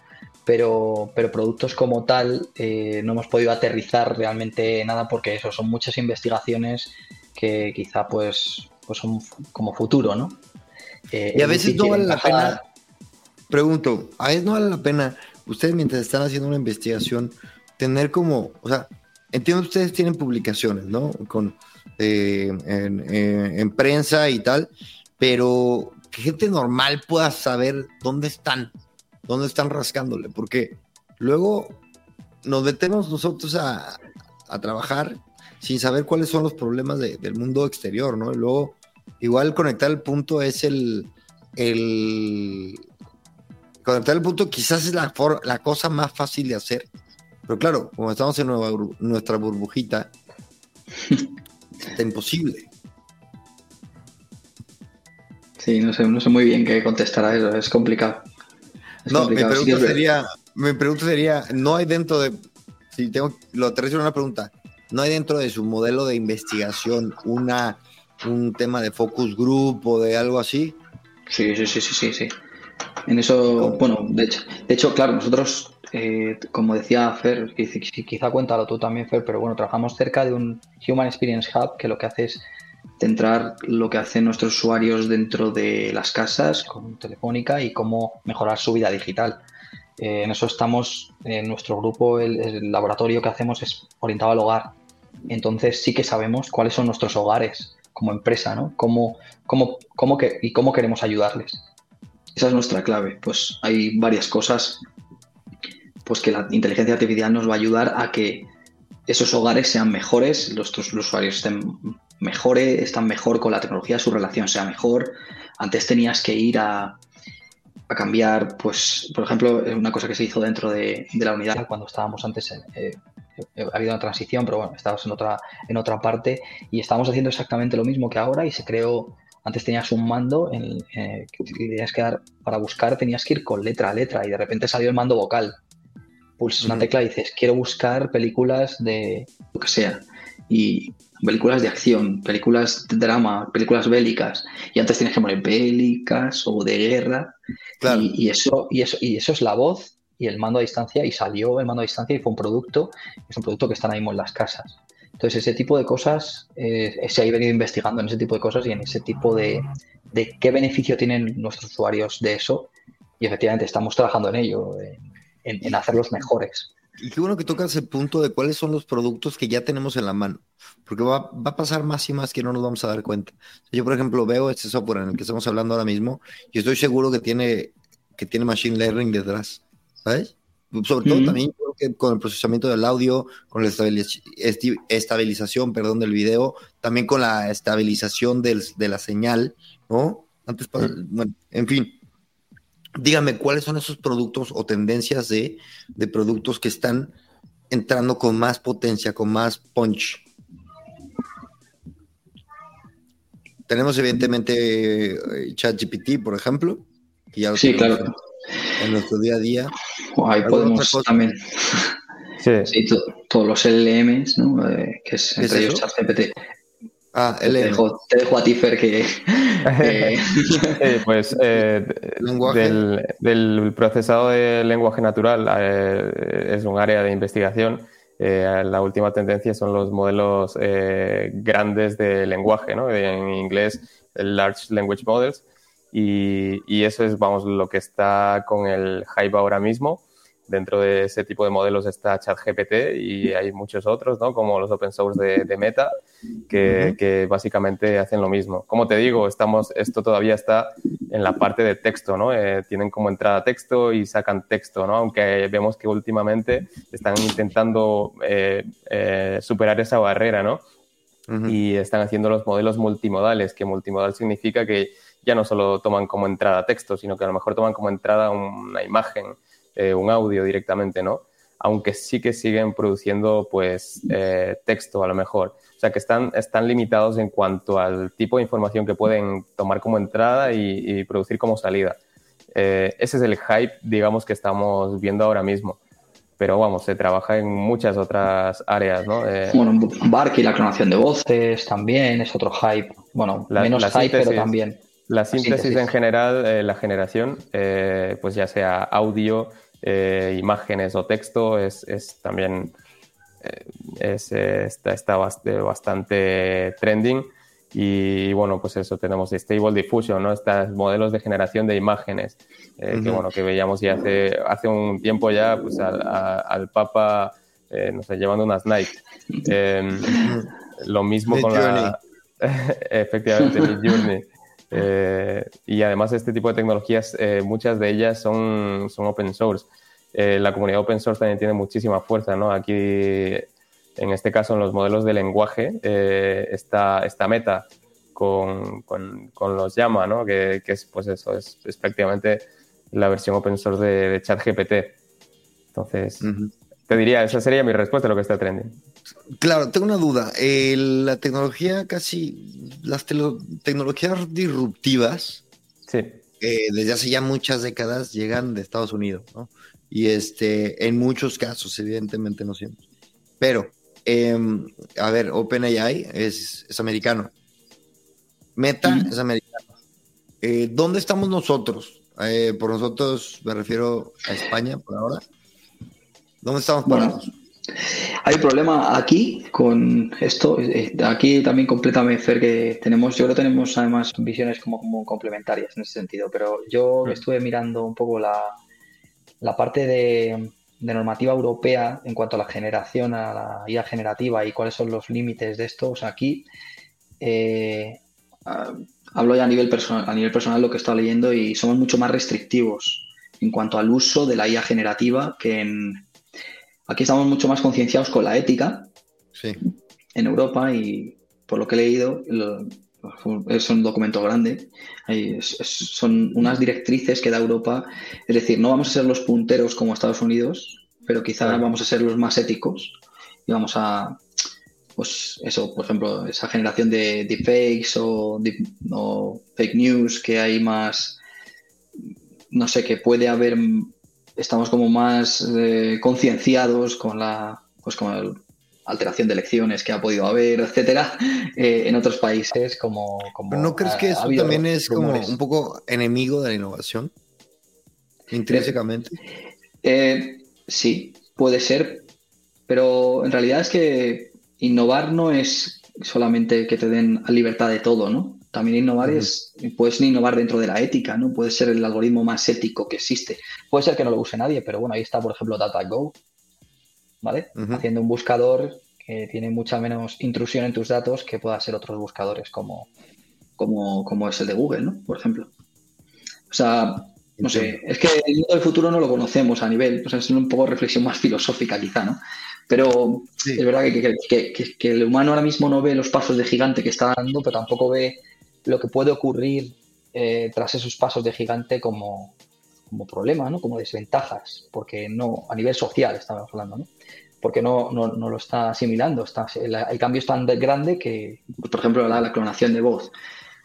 pero, pero productos como tal eh, no hemos podido aterrizar realmente nada porque eso son muchas investigaciones que quizá pues, pues son como futuro, ¿no? Eh, y a veces no vale la pena, pregunto, a veces no vale la pena, ustedes mientras están haciendo una investigación, tener como, o sea, entiendo que ustedes tienen publicaciones, ¿no? Con, eh, en, prensa y tal, pero que gente normal pueda saber dónde están, dónde están rascándole, porque luego nos metemos nosotros a, trabajar sin saber cuáles son los problemas del mundo exterior, ¿no? Y luego, igual conectar el punto es el, el conectar el punto quizás es la, la cosa más fácil de hacer, pero claro, como estamos en nuestra burbujita, está imposible. Sí, no sé, no sé muy bien qué contestar a eso, es complicado. no, Mi, pregunta sería, mi pregunta sería, ¿no hay dentro de, si tengo, lo aterrizo en una pregunta, ¿no hay dentro de su modelo de investigación una, un tema de focus group o de algo así? Sí, sí, sí, sí, sí, sí. En eso, bueno, de hecho, de hecho, claro, nosotros, eh, como decía Fer, quizá cuéntalo tú también, Fer, pero bueno, trabajamos cerca de un Human Experience Hub que lo que hace es centrar lo que hacen nuestros usuarios dentro de las casas con Telefónica y cómo mejorar su vida digital. Eh, en eso estamos, en nuestro grupo, el, laboratorio que hacemos es orientado al hogar. Entonces sí que sabemos cuáles son nuestros hogares como empresa, ¿no? Cómo, cómo, cómo que, y cómo queremos ayudarles. Esa es nuestra clave. Pues hay varias cosas pues que la inteligencia artificial nos va a ayudar a que esos hogares sean mejores, los, usuarios estén mejore, están mejor con la tecnología, su relación sea mejor. Antes tenías que ir a, a cambiar, pues, por ejemplo, una cosa que se hizo dentro de, la unidad cuando estábamos antes, eh, eh, ha habido una transición, pero bueno, estábamos en otra, en otra parte y estábamos haciendo exactamente lo mismo que ahora y se creó, antes tenías un mando en, eh, que tenías que dar, para buscar tenías que ir con letra a letra y de repente salió el mando vocal. Pulsas una tecla y dices, quiero buscar películas de lo que sea. Y películas de acción, películas de drama, películas bélicas, y antes tienes que poner bélicas o de guerra, y, eso, y, eso, y eso es la voz y el mando a distancia, y salió el mando a distancia y fue un producto, es un producto que está ahí mismo en las casas. Entonces, ese tipo de cosas, eh, se ha venido investigando en ese tipo de cosas y en ese tipo de, de qué beneficio tienen nuestros usuarios de eso, y efectivamente estamos trabajando en ello, en, en hacerlos mejores. Y qué bueno que tocas el punto de cuáles son los productos que ya tenemos en la mano, porque va, va, a pasar más y más que no nos vamos a dar cuenta. Yo, por ejemplo, veo este software en el que estamos hablando ahora mismo y estoy seguro que tiene, que tiene Machine Learning detrás, ¿sabes? Sobre todo también con el procesamiento del audio, con la estabilización, perdón, del video, también con la estabilización del, de la señal, ¿no? Antes, bueno, en fin, dígame cuáles son esos productos o tendencias de, productos que están entrando con más potencia, con más punch. Tenemos evidentemente eh, ChatGPT, por ejemplo, que ya lo sí, claro. en nuestro día a día. ahí podemos también. Sí. todos los LLMs, ¿no? Eh, que es entre ellos ChatGPT. Ah, te dejo, te dejo, a ti, Fer, que... pues eh, del, del, procesado de lenguaje natural eh, es un área de investigación. Eh, la última tendencia son los modelos grandes de lenguaje, ¿no? en inglés, Large Language Models. Y, y, eso es, vamos, lo que está con el hype ahora mismo. Dentro de ese tipo de modelos está ChatGPT y hay muchos otros, ¿no? como los open source de, Meta, que, básicamente hacen lo mismo. Como te digo, estamos, esto todavía está en la parte de texto, ¿no? Eh, tienen como entrada texto y sacan texto, ¿no? aunque vemos que últimamente están intentando eh, eh, superar esa barrera ¿no? y están haciendo los modelos multimodales, que multimodal significa que ya no solo toman como entrada texto, sino que a lo mejor toman como entrada una imagen eh, un audio directamente, ¿no? Aunque sí que siguen produciendo, pues, eh, texto a lo mejor. O sea, que están, están limitados en cuanto al tipo de información que pueden tomar como entrada y, producir como salida. Eh, ese es el hype, digamos, que estamos viendo ahora mismo pero vamos, se trabaja en muchas otras áreas, ¿no? bueno, Bark y la clonación de voces también es otro hype. Bueno, menos hype, pero también. La síntesis, en general, la generación, pues ya sea audio, eh, imágenes o texto es, también eh, es, está, está, bastante trending. Y bueno, pues eso, tenemos Stable Diffusion, ¿no? Estos modelos de generación de imágenes, eh, que bueno, que veíamos ya hace, hace un tiempo ya, pues al, Papa, no sé, llevando unas Nike. Em, lo mismo con la... Efectivamente, Journey. Eh, y además este tipo de tecnologías, eh, muchas de ellas son, son open source. Eh, la comunidad open source también tiene muchísima fuerza, ¿no? Aquí, en este caso, en los modelos de lenguaje, está esta meta con, con, los llama, ¿no? Que, que, es, pues eso, es, prácticamente la versión open source de, ChatGPT. Entonces, te diría, esa sería mi respuesta a lo que está trending. Claro, tengo una duda. la tecnología casi, las tecnologías disruptivas, sí. desde hace ya muchas décadas llegan de Estados Unidos, ¿no? Y este, en muchos casos, evidentemente no siempre. Pero, em, a ver, OpenAI es, es americano. Meta es americano. Eh, ¿Dónde estamos nosotros? Eh, por nosotros me refiero a España por ahora. ¿Dónde estamos parados? Hay un problema aquí con esto. Aquí también completamente Fer, que tenemos, yo creo que tenemos además visiones como, complementarias en ese sentido, pero yo mm. estuve mirando un poco la, parte de, normativa europea en cuanto a la generación, a la IA generativa y cuáles son los límites de esto. O sea, aquí eh, hablo ya a nivel, personal, a nivel personal lo que he estado leyendo y somos mucho más restrictivos en cuanto al uso de la IA generativa que en, Aquí estamos mucho más concienciados con la ética en Europa y por lo que he leído, es un documento grande, son unas directrices que da Europa, es decir, no vamos a ser los punteros como Estados Unidos, pero quizá vamos a ser los más éticos y vamos a, pues eso, por ejemplo, esa generación de deepfakes o, o fake news que hay más, no sé, que puede haber estamos como más eh, concienciados con la pues con la alteración de elecciones que ha podido haber, etcétera, eh, en otros países como, ¿No crees que eso también es como un poco enemigo de la innovación? Intrínsecamente. Eh, sí, puede ser, pero en realidad es que innovar no es solamente que te den libertad de todo, ¿no? También innovar es, puedes innovar dentro de la ética, ¿no? Puede ser el algoritmo más ético que existe. Puede ser que no lo use nadie, pero bueno, ahí está, por ejemplo, DataGo, ¿vale? Haciendo un buscador que tiene mucha menos intrusión en tus datos que pueda ser otros buscadores como, como, como es el de Google, ¿no? Por ejemplo. O sea, no sé, es que el mundo del futuro no lo conocemos a nivel, o sea, es un poco reflexión más filosófica quizá, ¿no? Pero es verdad que, que, el humano ahora mismo no ve los pasos de gigante que está dando, pero tampoco ve lo que puede ocurrir eh, tras esos pasos de gigante como, como problema, ¿no? Como desventajas, porque no, a nivel social estamos hablando, ¿no? Porque no, no, no lo está asimilando, está, el, cambio es tan grande que, pues, por ejemplo, la, clonación de voz,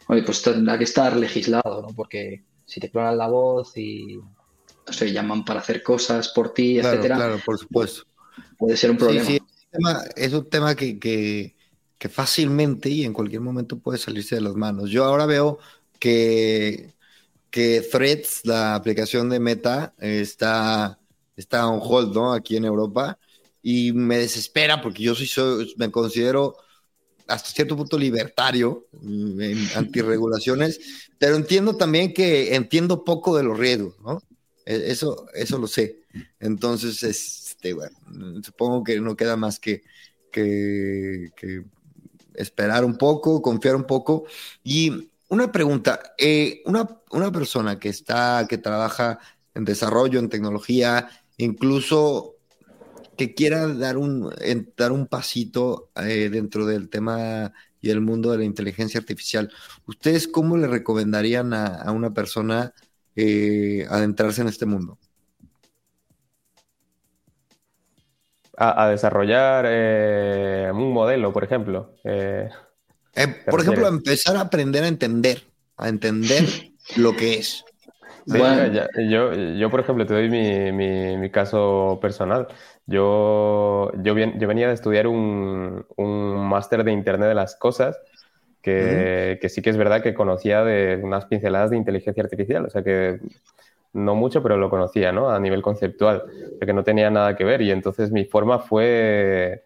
pues tendrá que estar legislado, ¿no? Porque si te clonan la voz y, no sé, llaman para hacer cosas por ti, etcétera. Claro, por supuesto puede ser un problema. Sí, es un tema, que, que, fácilmente y en cualquier momento puede salirse de las manos. Yo ahora veo que, que Threads, la aplicación de Meta, está, está on hold, ¿no? Aquí en Europa. Y me desespera porque yo soy, me considero hasta cierto punto libertario en antirregulaciones, pero entiendo también que entiendo poco de los riesgos, ¿no? E, eso, eso lo sé. Entonces, es, este, bueno, supongo que no queda más que, que, esperar un poco, confiar un poco. Y una pregunta, eh, una, persona que está, que trabaja en desarrollo, en tecnología, incluso que quiera dar un, dar un pasito eh, dentro del tema y el mundo de la inteligencia artificial, ¿ustedes cómo le recomendarían a, una persona eh, adentrarse en este mundo? A, desarrollar eh, un modelo, por ejemplo. Eh, eh, por ejemplo, empezar a aprender a entender, a entender lo que es. yo, yo, por ejemplo, te doy mi, mi, caso personal. Yo, yo, yo, venía de estudiar un, un máster de Internet de las Cosas, que, que, sí que es verdad que conocía de unas pinceladas de inteligencia artificial. O sea que no mucho, pero lo conocía, ¿no? A nivel conceptual, que no tenía nada que ver. Y entonces mi forma fue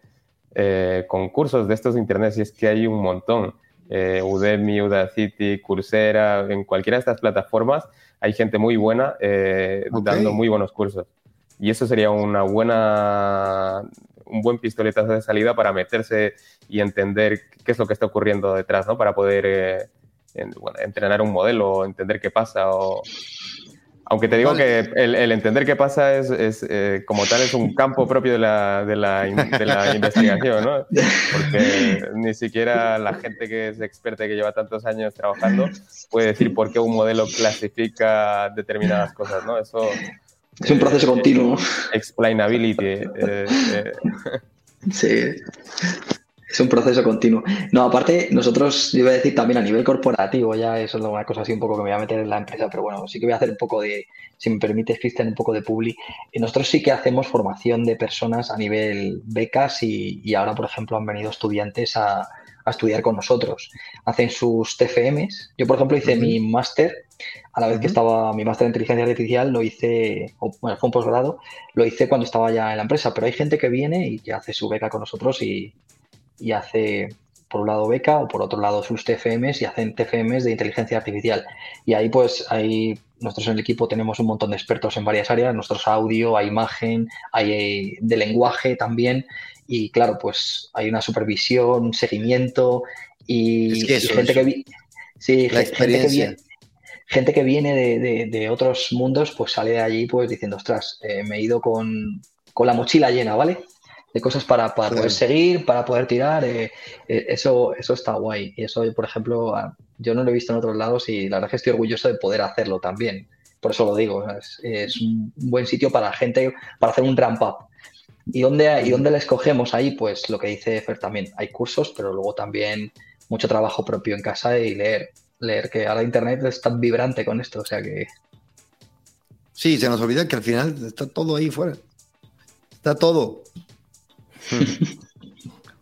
eh, con cursos de estos de internet, y es que hay un montón. Eh, Udemy, Udacity, Coursera, en cualquiera de estas plataformas hay gente muy buena eh, dando muy buenos cursos. Y eso sería una buena, un buen pistoletazo de salida para meterse y entender qué es lo que está ocurriendo detrás, ¿no? Para poder entrenar un modelo, entender qué pasa o, aunque te digo que el, entender qué pasa es, eh, como tal, es un campo propio de la, de la, investigación, ¿no? Porque ni siquiera la gente que es experta y que lleva tantos años trabajando puede decir por qué un modelo clasifica determinadas cosas, ¿no? Eso... Es un proceso continuo. Explainability. Eh, eh. Sí. Es un proceso continuo. No, aparte, nosotros, yo iba a decir también a nivel corporativo, ya eso es una cosa así un poco que me voy a meter en la empresa, pero bueno, sí que voy a hacer un poco de, si me permite, Cristian, un poco de publi. Y nosotros sí que hacemos formación de personas a nivel becas y, ahora, por ejemplo, han venido estudiantes a, estudiar con nosotros. Hacen sus TFMs. Yo, por ejemplo, hice mi máster, a la vez que estaba mi máster en inteligencia artificial, lo hice, bueno, fue un posgrado, lo hice cuando estaba ya en la empresa, pero hay gente que viene y que hace su beca con nosotros y, y hace por un lado beca o por otro lado sus TFMs y hacen TFMs de inteligencia artificial. Y ahí pues ahí nosotros en el equipo tenemos un montón de expertos en varias áreas, nuestros audio, hay imagen, hay eh, de lenguaje también y claro, pues hay una supervisión, seguimiento y, gente, que, sí, gente que viene, de, otros mundos pues sale de allí pues diciendo, ostras, eh, me he ido con, con la mochila llena, ¿vale? De cosas para, poder seguir, para poder tirar. Eh, eh, eso, eso está guay. Y eso, por ejemplo, yo no lo he visto en otros lados y la verdad es que estoy orgulloso de poder hacerlo también. Por eso lo digo, es, un buen sitio para la gente, para hacer un ramp up. ¿Y dónde, ¿Y dónde la escogemos ahí? Pues lo que dice Fer también, hay cursos, pero luego también mucho trabajo propio en casa y leer. Leer que ahora Internet es tan vibrante con esto, o sea que... Sí, se nos olvida que al final está todo ahí fuera. Está todo.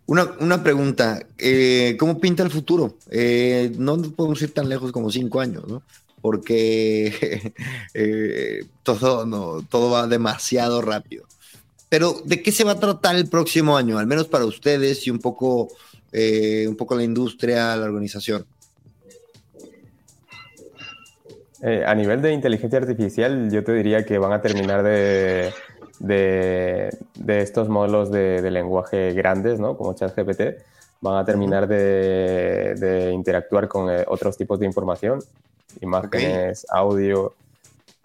Una, pregunta, eh, ¿cómo pinta el futuro? Eh, no podemos ir tan lejos como cinco años, ¿no? Porque eh, todo, no, todo va demasiado rápido. Pero, ¿de qué se va a tratar el próximo año? Al menos para ustedes y un poco, un poco la industria, la organización. a nivel de inteligencia artificial, yo te diría que van a terminar de de, de estos modelos de, lenguaje grandes, ¿no? como ChatGPT, van a terminar de, interactuar con eh, otros tipos de información, imágenes, audio.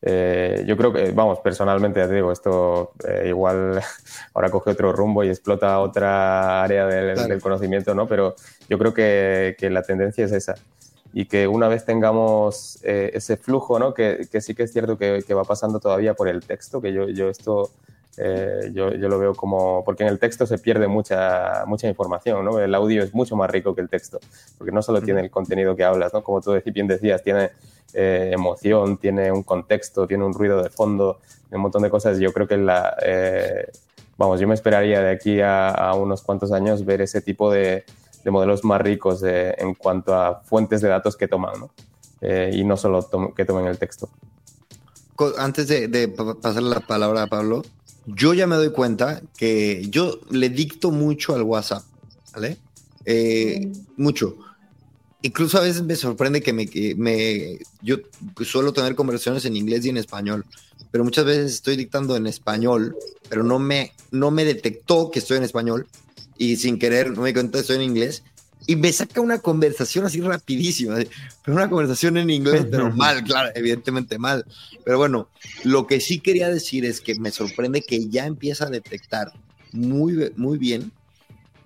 Eh, yo creo que, vamos, personalmente, ya te digo, esto eh, igual ahora coge otro rumbo y explota otra área del, conocimiento, ¿no? Pero yo creo que, que, la tendencia es esa. Y que una vez tengamos ese flujo, ¿no? Que, que, sí que es cierto que, va pasando todavía por el texto, que yo, yo esto eh, yo, yo, lo veo como, porque en el texto se pierde mucha, mucha información, ¿no? El audio es mucho más rico que el texto, porque no solo tiene el contenido que hablas, ¿no? Como tú bien decías, tiene eh, emoción, tiene un contexto, tiene un ruido de fondo, un montón de cosas. Yo creo que la, eh, vamos, yo me esperaría de aquí a, unos cuantos años ver ese tipo de, de modelos más ricos en cuanto a fuentes de datos que toman, ¿no? y no solo que tomen el texto. Antes de, pasar la palabra a Pablo, yo ya me doy cuenta que yo le dicto mucho al WhatsApp, ¿vale? Eh, mucho. Incluso a veces me sorprende que me, me, yo suelo tener conversaciones en inglés y en español, pero muchas veces estoy dictando en español, pero no me, no me detectó que estoy en español y sin querer me estoy en inglés y me saca una conversación así rapidísima, pero una conversación en inglés, pero mal, claro, evidentemente mal. Pero bueno, lo que sí quería decir es que me sorprende que ya empieza a detectar muy, muy bien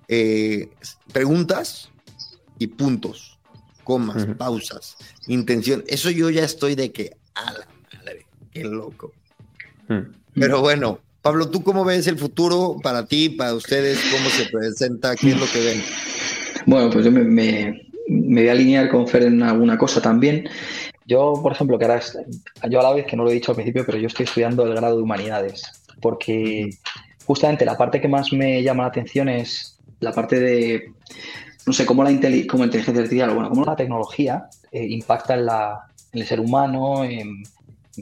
eh, preguntas y puntos, comas, pausas, intención. Eso yo ya estoy de que, a la madre, qué loco. Hmm. Pero bueno, Pablo, ¿tú cómo ves el futuro para ti, para ustedes? ¿Cómo se presenta? ¿Qué es lo que ven? Bueno, pues yo me, voy a alinear con Fer en alguna cosa también. Yo, por ejemplo, que ahora, yo a la vez que no lo he dicho al principio, pero yo estoy estudiando el grado de humanidades, porque justamente la parte que más me llama la atención es la parte de, no sé, cómo la, inteligencia artificial, bueno, cómo la tecnología eh, impacta en, la, en, el ser humano, en,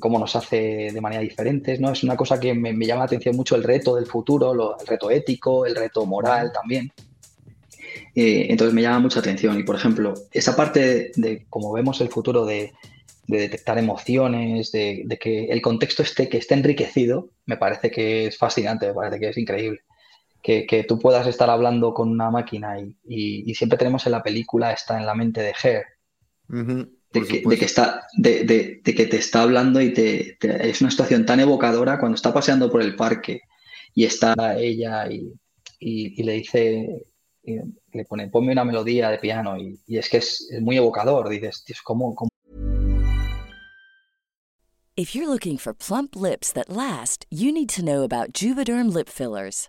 cómo nos hace de manera diferente, ¿no? Es una cosa que me, llama la atención mucho el reto del futuro, el reto ético, el reto moral también. Eh, entonces me llama mucha atención. Y por ejemplo, esa parte de, como vemos el futuro de, detectar emociones, de, que el contexto esté, que esté enriquecido, me parece que es fascinante, me parece que es increíble. Que, tú puedas estar hablando con una máquina y, siempre tenemos en la película, está en la mente de Her, de, que, está, de, que te está hablando y te, es una situación tan evocadora cuando está paseando por el parque y está ella y le dice le pone, ponme una melodía de piano y, y es que es, es, muy evocador, dices, ¿cómo, cómo If you're looking for plump lips that last, you need to know about Juvederm lip fillers.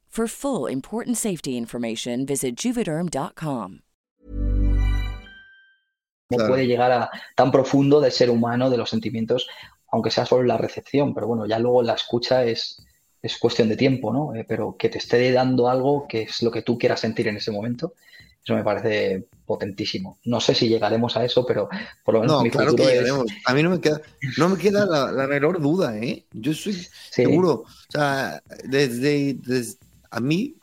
For full important safety information, visit juvederm.com. No puede llegar a tan profundo del ser humano, de los sentimientos, aunque sea solo la recepción, pero bueno, ya luego la escucha es, es cuestión de tiempo, ¿no? Eh, pero que te esté dando algo que es lo que tú quieras sentir en ese momento, eso me parece potentísimo. No sé si llegaremos a eso, pero por lo menos no, claro que llegaremos. A mí no me queda, no me queda la, menor duda, ¿eh? Yo estoy seguro. O sea, desde, desde a mí,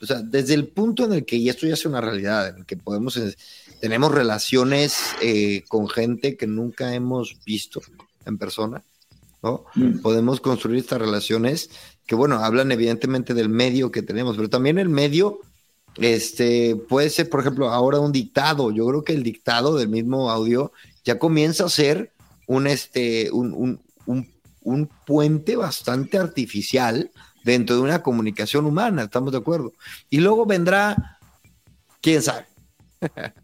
o sea, desde el punto en el que ya esto ya es una realidad, en el que podemos, eh, tenemos relaciones eh, con gente que nunca hemos visto en persona, ¿no? Mm. Podemos construir estas relaciones que, bueno, hablan evidentemente del medio que tenemos, pero también el medio, este, puede ser, por ejemplo, ahora un dictado. Yo creo que el dictado del mismo audio ya comienza a ser un, este, un, un, un, un puente bastante artificial dentro de una comunicación humana, estamos de acuerdo. Y luego vendrá, quién sabe.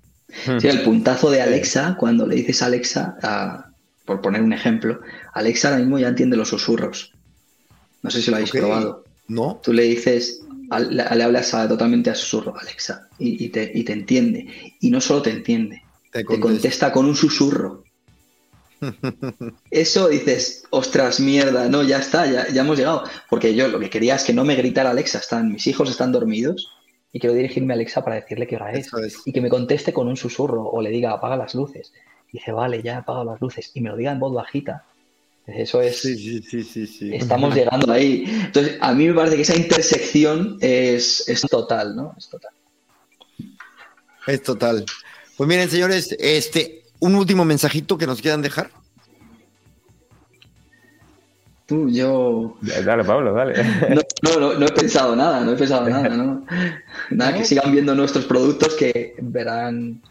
Sí, el puntazo de Alexa, cuando le dices Alexa, por poner un ejemplo, Alexa ahora mismo ya entiende los susurros. No sé si lo habéis probado. No. Tú le dices, le, hablas totalmente a susurro, Alexa, y, te, entiende. Y no solo te entiende, te contesta con un susurro. Eso dices, ostras, mierda, no, ya está, ya, ya, hemos llegado. Porque yo lo que quería es que no me gritara Alexa, están, mis hijos están dormidos y quiero dirigirme a Alexa para decirle qué hora es. Y que me conteste con un susurro o le diga, apaga las luces. Y dice, vale, ya he apagado las luces. Y me lo diga en voz bajita. Eso es. Sí, sí, sí, sí, Estamos llegando ahí. Entonces, a mí me parece que esa intersección es, es total, ¿no? Es total. Es total. Pues miren, señores, este, un último mensajito que nos quieran dejar. Tú, yo. Dale, Pablo, dale. No, no, no, he pensado nada, no he pensado nada, ¿no? Nada, que sigan viendo nuestros productos, que verán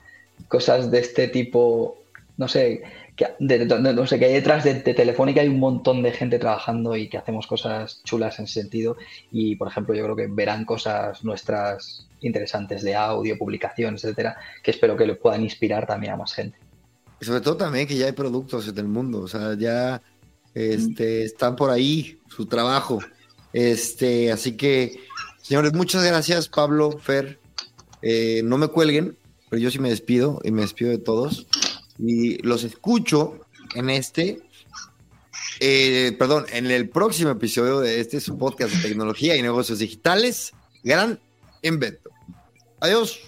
cosas de este tipo, no sé, que, no sé, que hay detrás de, Telefónica hay un montón de gente trabajando y que hacemos cosas chulas en ese sentido. Y, por ejemplo, yo creo que verán cosas nuestras interesantes de audio, publicaciones, etcétera, que espero que le puedan inspirar también a más gente. Y sobre todo también que ya hay productos en el mundo, o sea, ya este, están por ahí su trabajo. Este, así que, señores, muchas gracias, Pablo, Fer. Eh, no me cuelguen, pero yo sí me despido y me despido de todos. Y los escucho en este, eh, perdón, en el próximo episodio de este su podcast de tecnología y negocios digitales. Gran invento. Adiós.